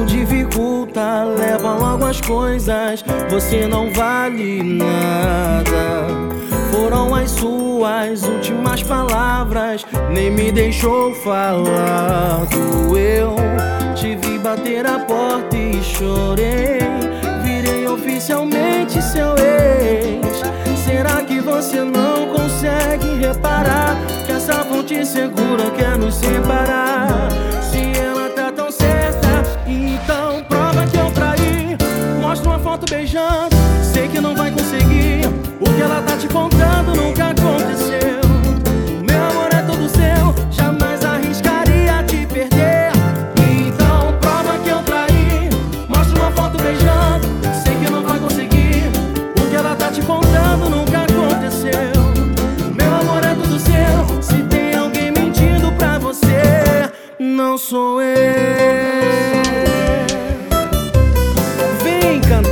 Não dificulta, leva logo as coisas. Você não vale nada. Foram as suas últimas palavras, nem me deixou falar do eu. vi bater a porta e chorei. Virei oficialmente seu ex. Será que você não consegue reparar que essa fonte segura quer nos separar? Jean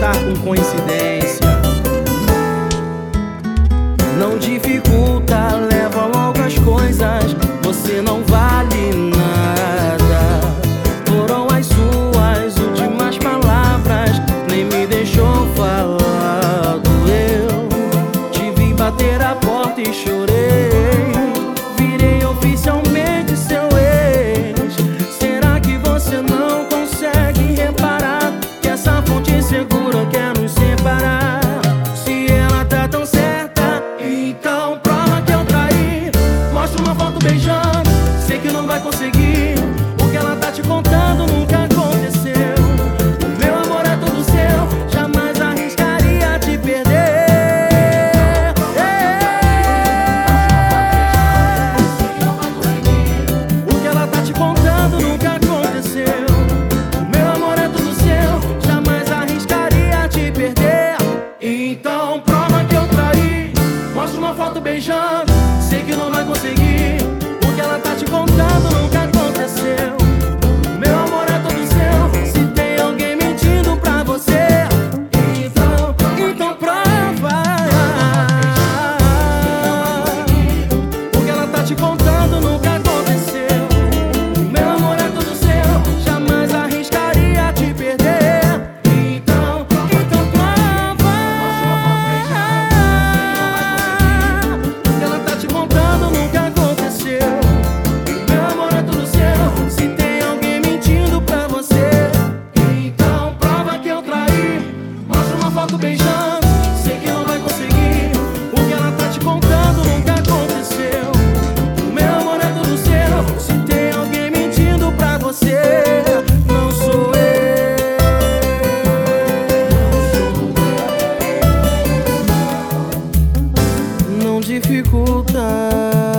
lidar com coincidência. Não dificulta, leva logo as coisas. Você não Dificultar.